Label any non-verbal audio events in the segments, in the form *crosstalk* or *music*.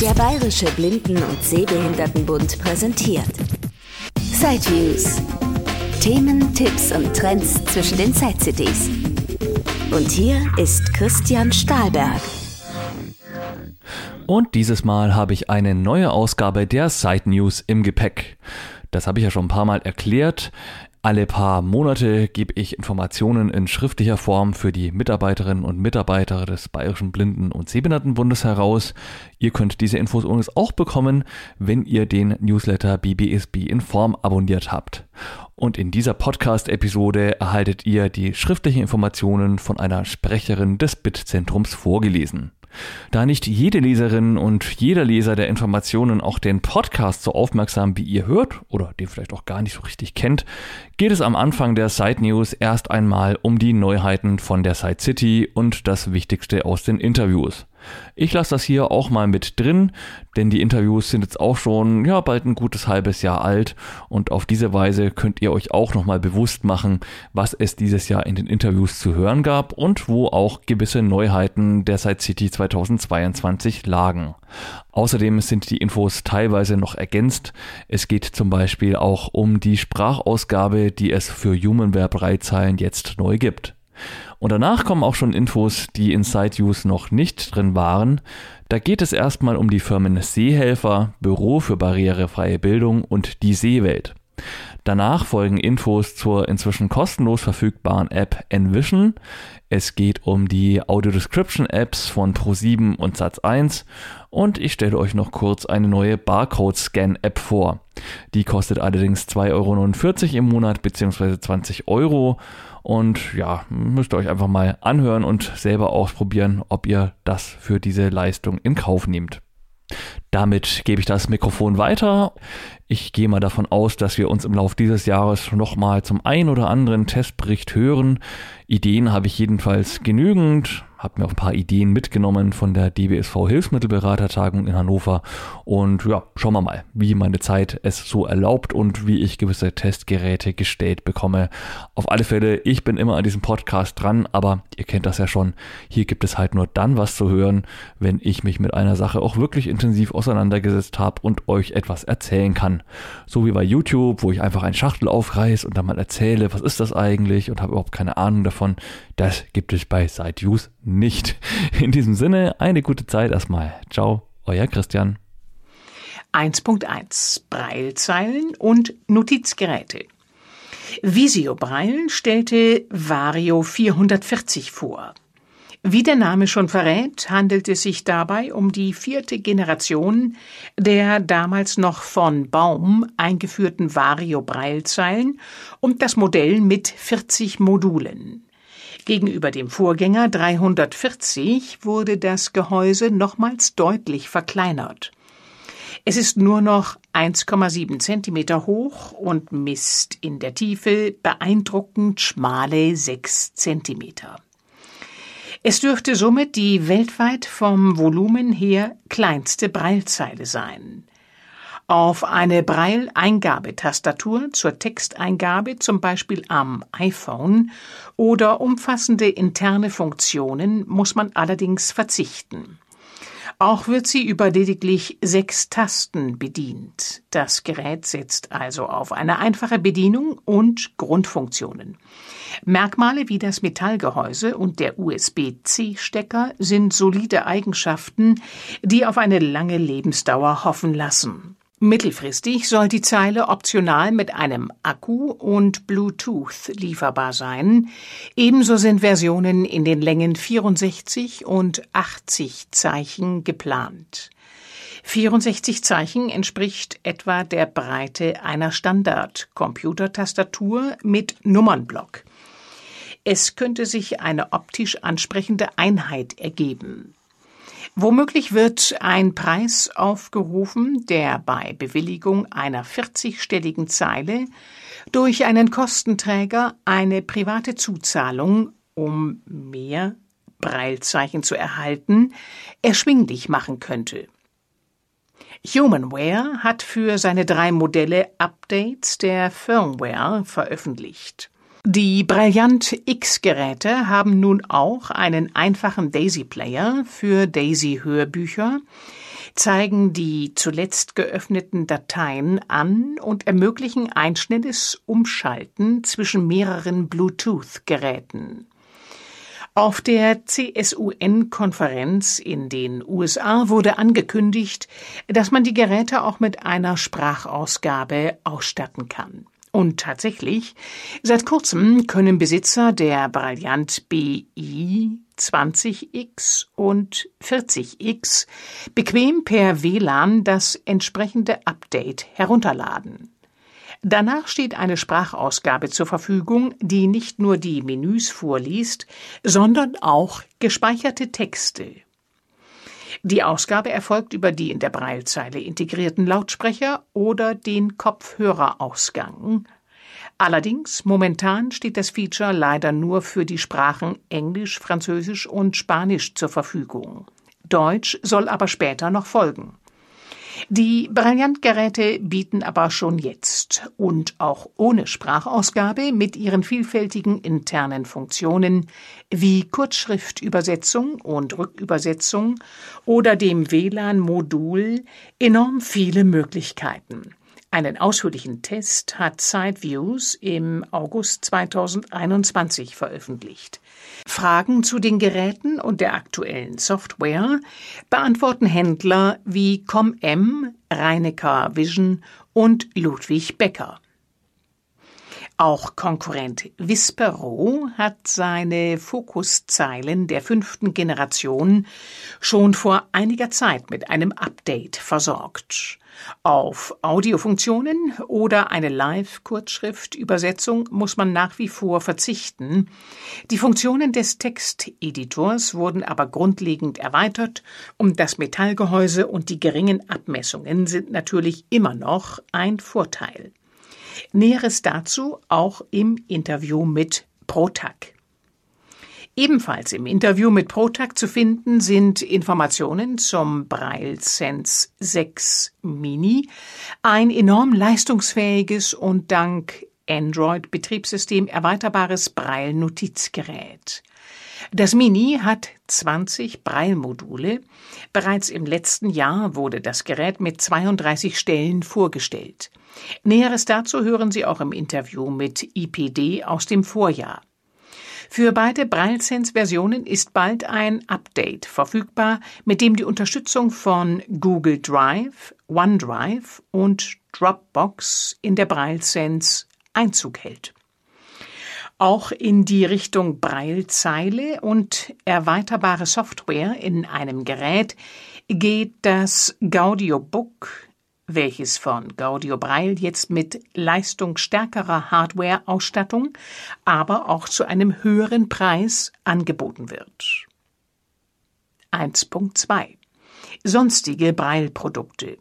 Der Bayerische Blinden- und Sehbehindertenbund präsentiert Sideviews. Themen, Tipps und Trends zwischen den Side-Cities. Und hier ist Christian Stahlberg. Und dieses Mal habe ich eine neue Ausgabe der Side News im Gepäck. Das habe ich ja schon ein paar Mal erklärt. Alle paar Monate gebe ich Informationen in schriftlicher Form für die Mitarbeiterinnen und Mitarbeiter des Bayerischen Blinden- und Sehbehindertenbundes heraus. Ihr könnt diese Infos übrigens auch bekommen, wenn ihr den Newsletter BBSB in Form abonniert habt. Und in dieser Podcast-Episode erhaltet ihr die schriftlichen Informationen von einer Sprecherin des BIT-Zentrums vorgelesen. Da nicht jede Leserin und jeder Leser der Informationen auch den Podcast so aufmerksam wie ihr hört oder den vielleicht auch gar nicht so richtig kennt, geht es am Anfang der Side News erst einmal um die Neuheiten von der Side City und das Wichtigste aus den Interviews. Ich lasse das hier auch mal mit drin, denn die Interviews sind jetzt auch schon ja bald ein gutes halbes Jahr alt und auf diese Weise könnt ihr euch auch noch mal bewusst machen, was es dieses Jahr in den Interviews zu hören gab und wo auch gewisse Neuheiten der Side City 2022 lagen. Außerdem sind die Infos teilweise noch ergänzt. Es geht zum Beispiel auch um die Sprachausgabe, die es für Humanware-Breitzeilen jetzt neu gibt. Und danach kommen auch schon Infos, die in SideUse noch nicht drin waren. Da geht es erstmal um die Firmen Seehelfer, Büro für barrierefreie Bildung und die Seewelt. Danach folgen Infos zur inzwischen kostenlos verfügbaren App Envision. Es geht um die Audio Description Apps von Pro7 und Satz1 und ich stelle euch noch kurz eine neue Barcode Scan App vor. Die kostet allerdings 2,49 Euro im Monat bzw. 20 Euro und ja, müsst ihr euch einfach mal anhören und selber ausprobieren, ob ihr das für diese Leistung in Kauf nehmt. Damit gebe ich das Mikrofon weiter. Ich gehe mal davon aus, dass wir uns im Laufe dieses Jahres nochmal zum ein oder anderen Testbericht hören. Ideen habe ich jedenfalls genügend habe mir auch ein paar Ideen mitgenommen von der DBSV Hilfsmittelberatertagung in Hannover und ja, schauen wir mal, wie meine Zeit es so erlaubt und wie ich gewisse Testgeräte gestellt bekomme. Auf alle Fälle, ich bin immer an diesem Podcast dran, aber ihr kennt das ja schon, hier gibt es halt nur dann was zu hören, wenn ich mich mit einer Sache auch wirklich intensiv auseinandergesetzt habe und euch etwas erzählen kann. So wie bei YouTube, wo ich einfach ein Schachtel aufreiß und dann mal erzähle, was ist das eigentlich und habe überhaupt keine Ahnung davon. Das gibt es bei SideUse nicht. *laughs* In diesem Sinne, eine gute Zeit erstmal. Ciao, euer Christian. 1.1 Breilzeilen und Notizgeräte. Visio Breil stellte Vario 440 vor. Wie der Name schon verrät, handelt es sich dabei um die vierte Generation der damals noch von Baum eingeführten Vario Breilzeilen und das Modell mit 40 Modulen. Gegenüber dem Vorgänger 340 wurde das Gehäuse nochmals deutlich verkleinert. Es ist nur noch 1,7 Zentimeter hoch und misst in der Tiefe beeindruckend schmale 6 Zentimeter. Es dürfte somit die weltweit vom Volumen her kleinste Breilzeile sein auf eine Braille-Eingabetastatur zur Texteingabe, zum Beispiel am iPhone, oder umfassende interne Funktionen muss man allerdings verzichten. Auch wird sie über lediglich sechs Tasten bedient. Das Gerät setzt also auf eine einfache Bedienung und Grundfunktionen. Merkmale wie das Metallgehäuse und der USB-C-Stecker sind solide Eigenschaften, die auf eine lange Lebensdauer hoffen lassen. Mittelfristig soll die Zeile optional mit einem Akku und Bluetooth lieferbar sein. Ebenso sind Versionen in den Längen 64 und 80 Zeichen geplant. 64 Zeichen entspricht etwa der Breite einer Standard-Computertastatur mit Nummernblock. Es könnte sich eine optisch ansprechende Einheit ergeben. Womöglich wird ein Preis aufgerufen, der bei Bewilligung einer 40-stelligen Zeile durch einen Kostenträger eine private Zuzahlung, um mehr Breilzeichen zu erhalten, erschwinglich machen könnte. Humanware hat für seine drei Modelle Updates der Firmware veröffentlicht. Die Brilliant X-Geräte haben nun auch einen einfachen Daisy-Player für Daisy-Hörbücher, zeigen die zuletzt geöffneten Dateien an und ermöglichen ein schnelles Umschalten zwischen mehreren Bluetooth-Geräten. Auf der CSUN-Konferenz in den USA wurde angekündigt, dass man die Geräte auch mit einer Sprachausgabe ausstatten kann. Und tatsächlich, seit kurzem können Besitzer der Brilliant BI 20X und 40X bequem per WLAN das entsprechende Update herunterladen. Danach steht eine Sprachausgabe zur Verfügung, die nicht nur die Menüs vorliest, sondern auch gespeicherte Texte. Die Ausgabe erfolgt über die in der Braillezeile integrierten Lautsprecher oder den Kopfhörerausgang. Allerdings momentan steht das Feature leider nur für die Sprachen Englisch, Französisch und Spanisch zur Verfügung. Deutsch soll aber später noch folgen. Die Brillant-Geräte bieten aber schon jetzt und auch ohne Sprachausgabe mit ihren vielfältigen internen Funktionen wie Kurzschriftübersetzung und Rückübersetzung oder dem WLAN-Modul enorm viele Möglichkeiten. Einen ausführlichen Test hat SideViews im August 2021 veröffentlicht. Fragen zu den Geräten und der aktuellen Software beantworten Händler wie ComM, Reinecker Vision und Ludwig Becker. Auch Konkurrent Vispero hat seine Fokuszeilen der fünften Generation schon vor einiger Zeit mit einem Update versorgt. Auf Audiofunktionen oder eine Live-Kurzschrift-Übersetzung muss man nach wie vor verzichten. Die Funktionen des Texteditors wurden aber grundlegend erweitert und das Metallgehäuse und die geringen Abmessungen sind natürlich immer noch ein Vorteil. Näheres dazu auch im Interview mit Protag. Ebenfalls im Interview mit Protag zu finden sind Informationen zum Braille Sense 6 Mini, ein enorm leistungsfähiges und dank Android-Betriebssystem erweiterbares Braille-Notizgerät. Das Mini hat 20 Braille-Module. Bereits im letzten Jahr wurde das Gerät mit 32 Stellen vorgestellt. Näheres dazu hören Sie auch im Interview mit IPD aus dem Vorjahr. Für beide BrailleSense-Versionen ist bald ein Update verfügbar, mit dem die Unterstützung von Google Drive, OneDrive und Dropbox in der BrailleSense Einzug hält. Auch in die Richtung Braillezeile und erweiterbare Software in einem Gerät geht das Gaudio Book welches von Gaudio Braille jetzt mit leistungsstärkerer Hardware-Ausstattung, aber auch zu einem höheren Preis angeboten wird. 1.2 Sonstige Braille-Produkte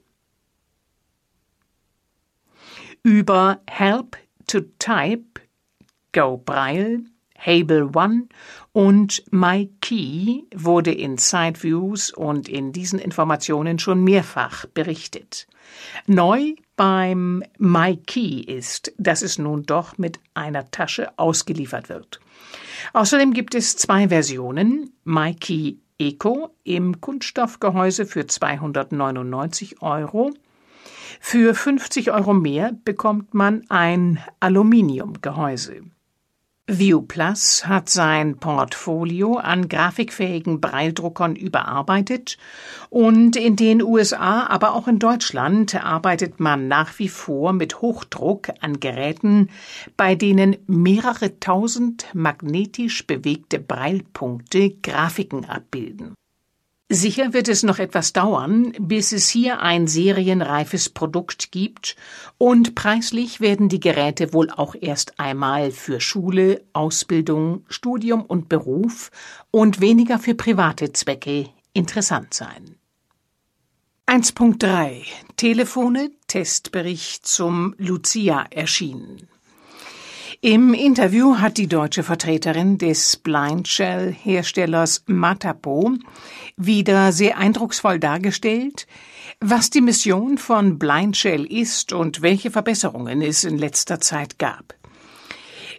Über Help to Type, Go Braille, Hable One und MyKey wurde in Sideviews und in diesen Informationen schon mehrfach berichtet. Neu beim MyKey ist, dass es nun doch mit einer Tasche ausgeliefert wird. Außerdem gibt es zwei Versionen, MyKey Eco im Kunststoffgehäuse für 299 Euro. Für 50 Euro mehr bekommt man ein Aluminiumgehäuse. ViewPlus hat sein Portfolio an grafikfähigen Breildruckern überarbeitet und in den USA, aber auch in Deutschland arbeitet man nach wie vor mit Hochdruck an Geräten, bei denen mehrere tausend magnetisch bewegte Breilpunkte Grafiken abbilden. Sicher wird es noch etwas dauern, bis es hier ein serienreifes Produkt gibt, und preislich werden die Geräte wohl auch erst einmal für Schule, Ausbildung, Studium und Beruf und weniger für private Zwecke interessant sein. 1.3 Telefone Testbericht zum Lucia erschienen. Im Interview hat die deutsche Vertreterin des Blindshell-Herstellers Matapo wieder sehr eindrucksvoll dargestellt, was die Mission von Blindshell ist und welche Verbesserungen es in letzter Zeit gab.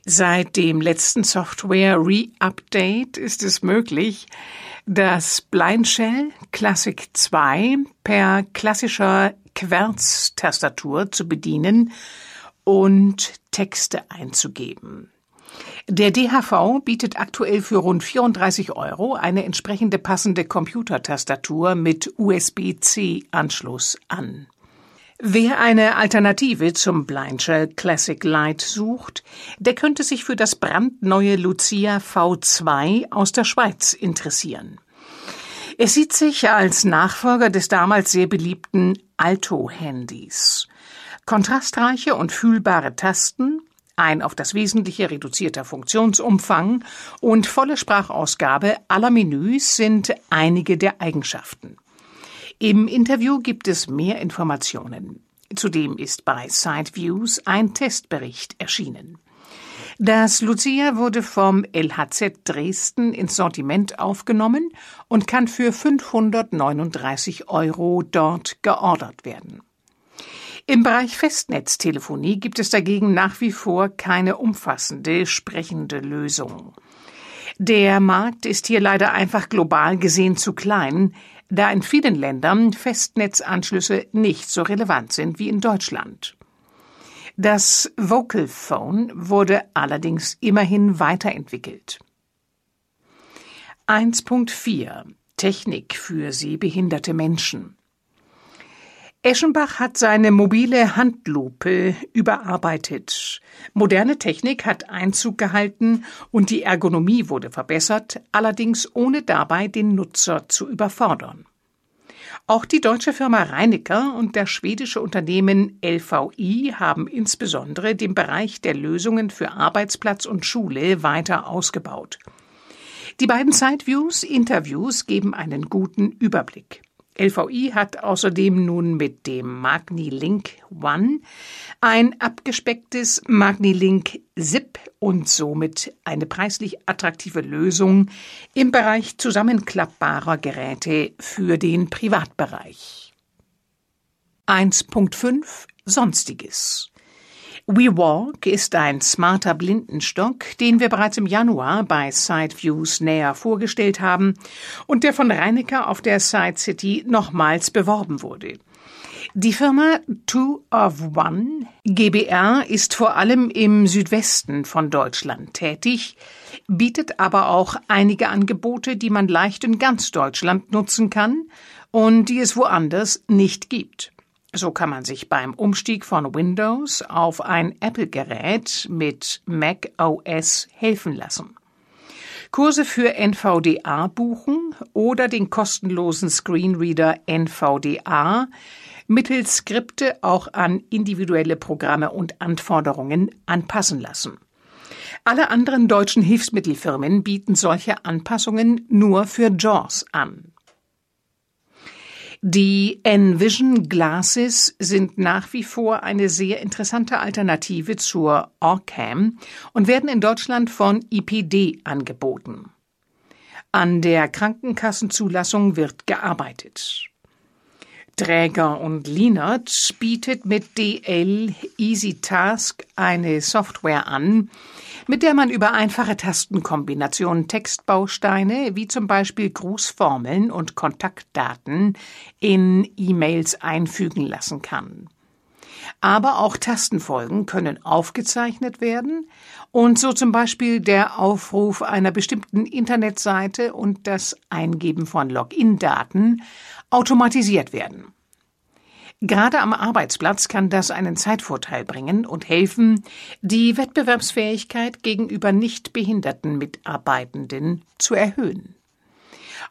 Seit dem letzten Software Re-Update ist es möglich, das Blind Shell Classic 2 per klassischer Querz-Tastatur zu bedienen und Texte einzugeben. Der DHV bietet aktuell für rund 34 Euro eine entsprechende passende Computertastatur mit USB-C-Anschluss an. Wer eine Alternative zum Blindshell Classic Lite sucht, der könnte sich für das brandneue Lucia V2 aus der Schweiz interessieren. Es sieht sich als Nachfolger des damals sehr beliebten Alto-Handys. Kontrastreiche und fühlbare Tasten, ein auf das Wesentliche reduzierter Funktionsumfang und volle Sprachausgabe aller Menüs sind einige der Eigenschaften. Im Interview gibt es mehr Informationen. Zudem ist bei Sideviews ein Testbericht erschienen. Das Lucia wurde vom LHZ Dresden ins Sortiment aufgenommen und kann für 539 Euro dort geordert werden. Im Bereich Festnetztelefonie gibt es dagegen nach wie vor keine umfassende sprechende Lösung. Der Markt ist hier leider einfach global gesehen zu klein, da in vielen Ländern Festnetzanschlüsse nicht so relevant sind wie in Deutschland. Das Vocal Phone wurde allerdings immerhin weiterentwickelt. 1.4 Technik für sehbehinderte Menschen Eschenbach hat seine mobile Handlupe überarbeitet. Moderne Technik hat Einzug gehalten und die Ergonomie wurde verbessert, allerdings ohne dabei den Nutzer zu überfordern. Auch die deutsche Firma Reinecker und das schwedische Unternehmen LVI haben insbesondere den Bereich der Lösungen für Arbeitsplatz und Schule weiter ausgebaut. Die beiden Sideviews Interviews geben einen guten Überblick. LVI hat außerdem nun mit dem MagniLink One ein abgespecktes MagniLink Zip und somit eine preislich attraktive Lösung im Bereich zusammenklappbarer Geräte für den Privatbereich. 1.5 Sonstiges WeWalk ist ein smarter Blindenstock, den wir bereits im Januar bei Sideviews näher vorgestellt haben und der von Reinecker auf der Side City nochmals beworben wurde. Die Firma Two of One GBR ist vor allem im Südwesten von Deutschland tätig, bietet aber auch einige Angebote, die man leicht in ganz Deutschland nutzen kann und die es woanders nicht gibt. So kann man sich beim Umstieg von Windows auf ein Apple-Gerät mit Mac OS helfen lassen. Kurse für NVDA buchen oder den kostenlosen Screenreader NVDA mittels Skripte auch an individuelle Programme und Anforderungen anpassen lassen. Alle anderen deutschen Hilfsmittelfirmen bieten solche Anpassungen nur für JAWS an. Die Envision Glasses sind nach wie vor eine sehr interessante Alternative zur Orcam und werden in Deutschland von IPD angeboten. An der Krankenkassenzulassung wird gearbeitet. Träger und Linert bietet mit DL Easy Task eine Software an, mit der man über einfache Tastenkombinationen Textbausteine wie zum Beispiel Grußformeln und Kontaktdaten in E-Mails einfügen lassen kann. Aber auch Tastenfolgen können aufgezeichnet werden und so zum Beispiel der Aufruf einer bestimmten Internetseite und das Eingeben von Login-Daten automatisiert werden. Gerade am Arbeitsplatz kann das einen Zeitvorteil bringen und helfen, die Wettbewerbsfähigkeit gegenüber nicht behinderten Mitarbeitenden zu erhöhen.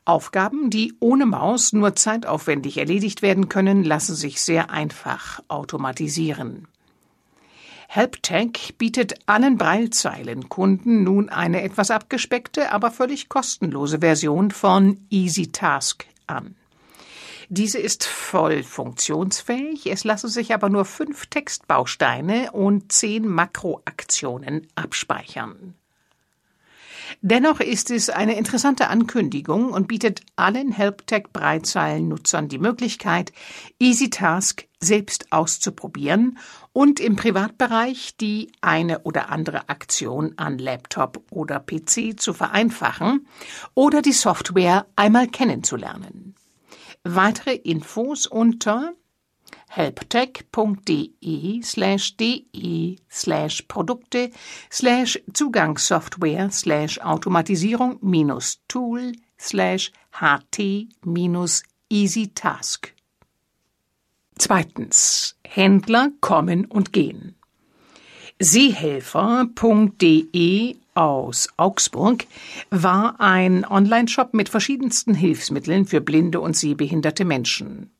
Aufgaben, die ohne Maus nur zeitaufwendig erledigt werden können, lassen sich sehr einfach automatisieren. HelpTech bietet allen Braillezeilenkunden nun eine etwas abgespeckte, aber völlig kostenlose Version von EasyTask an. Diese ist voll funktionsfähig, es lassen sich aber nur fünf Textbausteine und zehn Makroaktionen abspeichern. Dennoch ist es eine interessante Ankündigung und bietet allen HelpTech-Breitzeilen-Nutzern die Möglichkeit, EasyTask selbst auszuprobieren und im Privatbereich die eine oder andere Aktion an Laptop oder PC zu vereinfachen oder die Software einmal kennenzulernen. Weitere Infos unter helptech.de slash de slash Produkte slash Zugangssoftware slash Automatisierung minus Tool slash ht minus EasyTask. Zweitens. Händler kommen und gehen. Seehelfer.de aus Augsburg war ein Online-Shop mit verschiedensten Hilfsmitteln für blinde und sehbehinderte Menschen.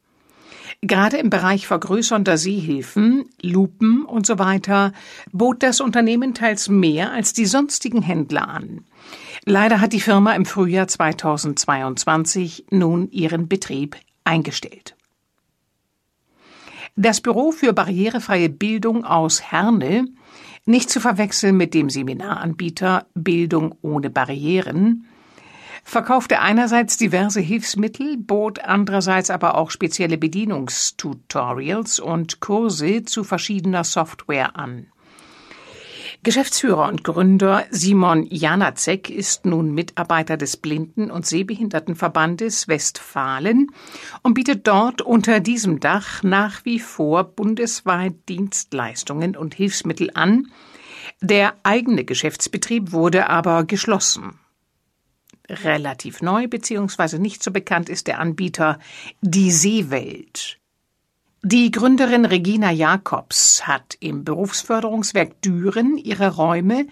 Gerade im Bereich vergrößernder Sehhilfen, Lupen und so weiter bot das Unternehmen teils mehr als die sonstigen Händler an. Leider hat die Firma im Frühjahr 2022 nun ihren Betrieb eingestellt. Das Büro für barrierefreie Bildung aus Herne, nicht zu verwechseln mit dem Seminaranbieter Bildung ohne Barrieren, verkaufte einerseits diverse Hilfsmittel, bot andererseits aber auch spezielle Bedienungstutorials und Kurse zu verschiedener Software an. Geschäftsführer und Gründer Simon Janacek ist nun Mitarbeiter des Blinden- und Sehbehindertenverbandes Westfalen und bietet dort unter diesem Dach nach wie vor bundesweit Dienstleistungen und Hilfsmittel an. Der eigene Geschäftsbetrieb wurde aber geschlossen. Relativ neu bzw. nicht so bekannt ist der Anbieter Die Seewelt. Die Gründerin Regina Jacobs hat im Berufsförderungswerk Düren ihre Räume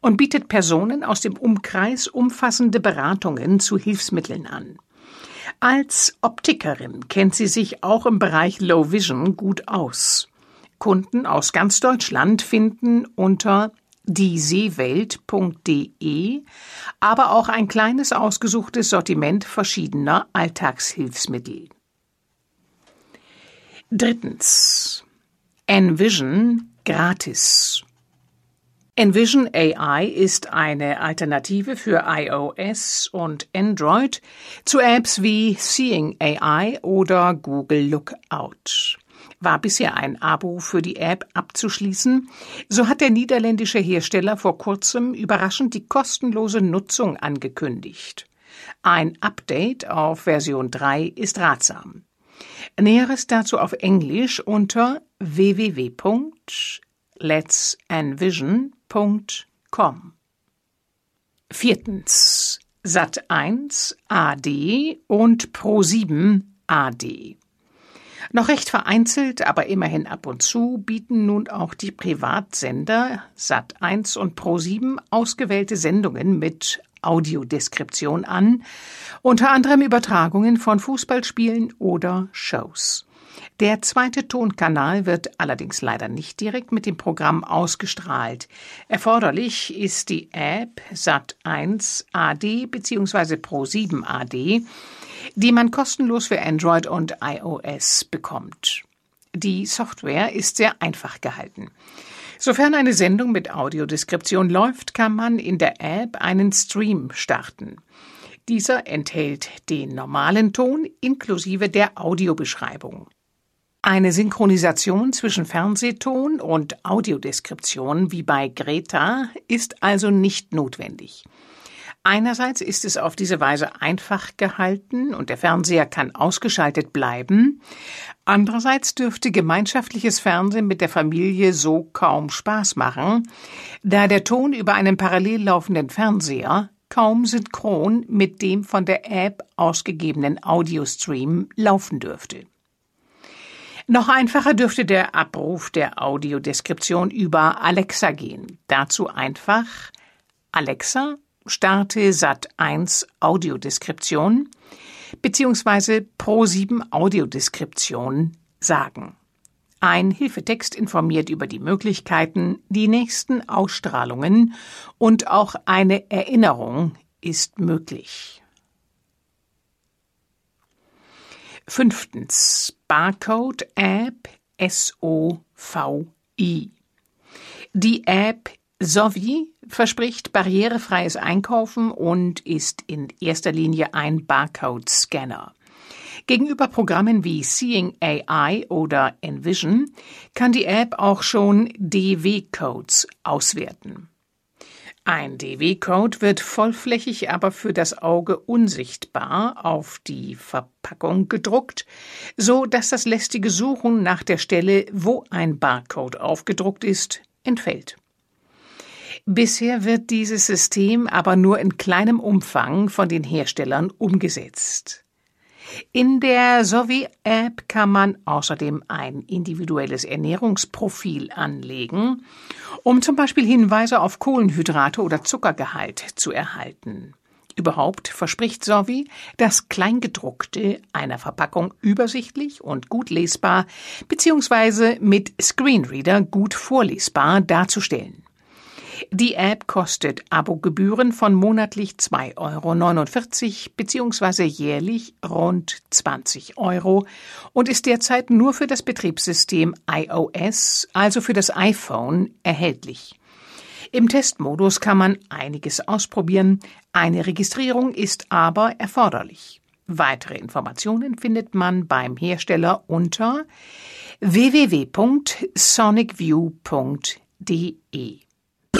und bietet Personen aus dem Umkreis umfassende Beratungen zu Hilfsmitteln an. Als Optikerin kennt sie sich auch im Bereich Low Vision gut aus. Kunden aus ganz Deutschland finden unter dieseewelt.de aber auch ein kleines ausgesuchtes Sortiment verschiedener Alltagshilfsmittel. Drittens. Envision gratis. Envision AI ist eine Alternative für iOS und Android zu Apps wie Seeing AI oder Google Lookout. War bisher ein Abo für die App abzuschließen, so hat der niederländische Hersteller vor kurzem überraschend die kostenlose Nutzung angekündigt. Ein Update auf Version 3 ist ratsam. Näheres dazu auf Englisch unter www.letsenvision.com. Viertens. Sat 1 AD und Pro 7 AD. Noch recht vereinzelt, aber immerhin ab und zu bieten nun auch die Privatsender Sat1 und Pro7 ausgewählte Sendungen mit Audiodeskription an, unter anderem Übertragungen von Fußballspielen oder Shows. Der zweite Tonkanal wird allerdings leider nicht direkt mit dem Programm ausgestrahlt. Erforderlich ist die App Sat1 AD bzw. Pro7 AD, die man kostenlos für Android und iOS bekommt. Die Software ist sehr einfach gehalten. Sofern eine Sendung mit Audiodeskription läuft, kann man in der App einen Stream starten. Dieser enthält den normalen Ton inklusive der Audiobeschreibung. Eine Synchronisation zwischen Fernsehton und Audiodeskription wie bei Greta ist also nicht notwendig. Einerseits ist es auf diese Weise einfach gehalten und der Fernseher kann ausgeschaltet bleiben. Andererseits dürfte gemeinschaftliches Fernsehen mit der Familie so kaum Spaß machen, da der Ton über einen parallel laufenden Fernseher kaum synchron mit dem von der App ausgegebenen Audiostream laufen dürfte. Noch einfacher dürfte der Abruf der Audiodeskription über Alexa gehen. Dazu einfach Alexa starte Sat 1 Audiodeskription bzw. Pro7 Audiodeskription sagen. Ein Hilfetext informiert über die Möglichkeiten, die nächsten Ausstrahlungen und auch eine Erinnerung ist möglich. Fünftens Barcode App SOVI. Die App Sovi verspricht barrierefreies Einkaufen und ist in erster Linie ein Barcode-Scanner. Gegenüber Programmen wie Seeing AI oder Envision kann die App auch schon DW-Codes auswerten. Ein DW-Code wird vollflächig, aber für das Auge unsichtbar auf die Verpackung gedruckt, so dass das lästige Suchen nach der Stelle, wo ein Barcode aufgedruckt ist, entfällt. Bisher wird dieses System aber nur in kleinem Umfang von den Herstellern umgesetzt. In der Sovi-App kann man außerdem ein individuelles Ernährungsprofil anlegen, um zum Beispiel Hinweise auf Kohlenhydrate oder Zuckergehalt zu erhalten. Überhaupt verspricht Sovi, das Kleingedruckte einer Verpackung übersichtlich und gut lesbar bzw. mit Screenreader gut vorlesbar darzustellen. Die App kostet Abogebühren von monatlich 2,49 Euro bzw. jährlich rund 20 Euro und ist derzeit nur für das Betriebssystem iOS, also für das iPhone, erhältlich. Im Testmodus kann man einiges ausprobieren, eine Registrierung ist aber erforderlich. Weitere Informationen findet man beim Hersteller unter www.sonicview.de.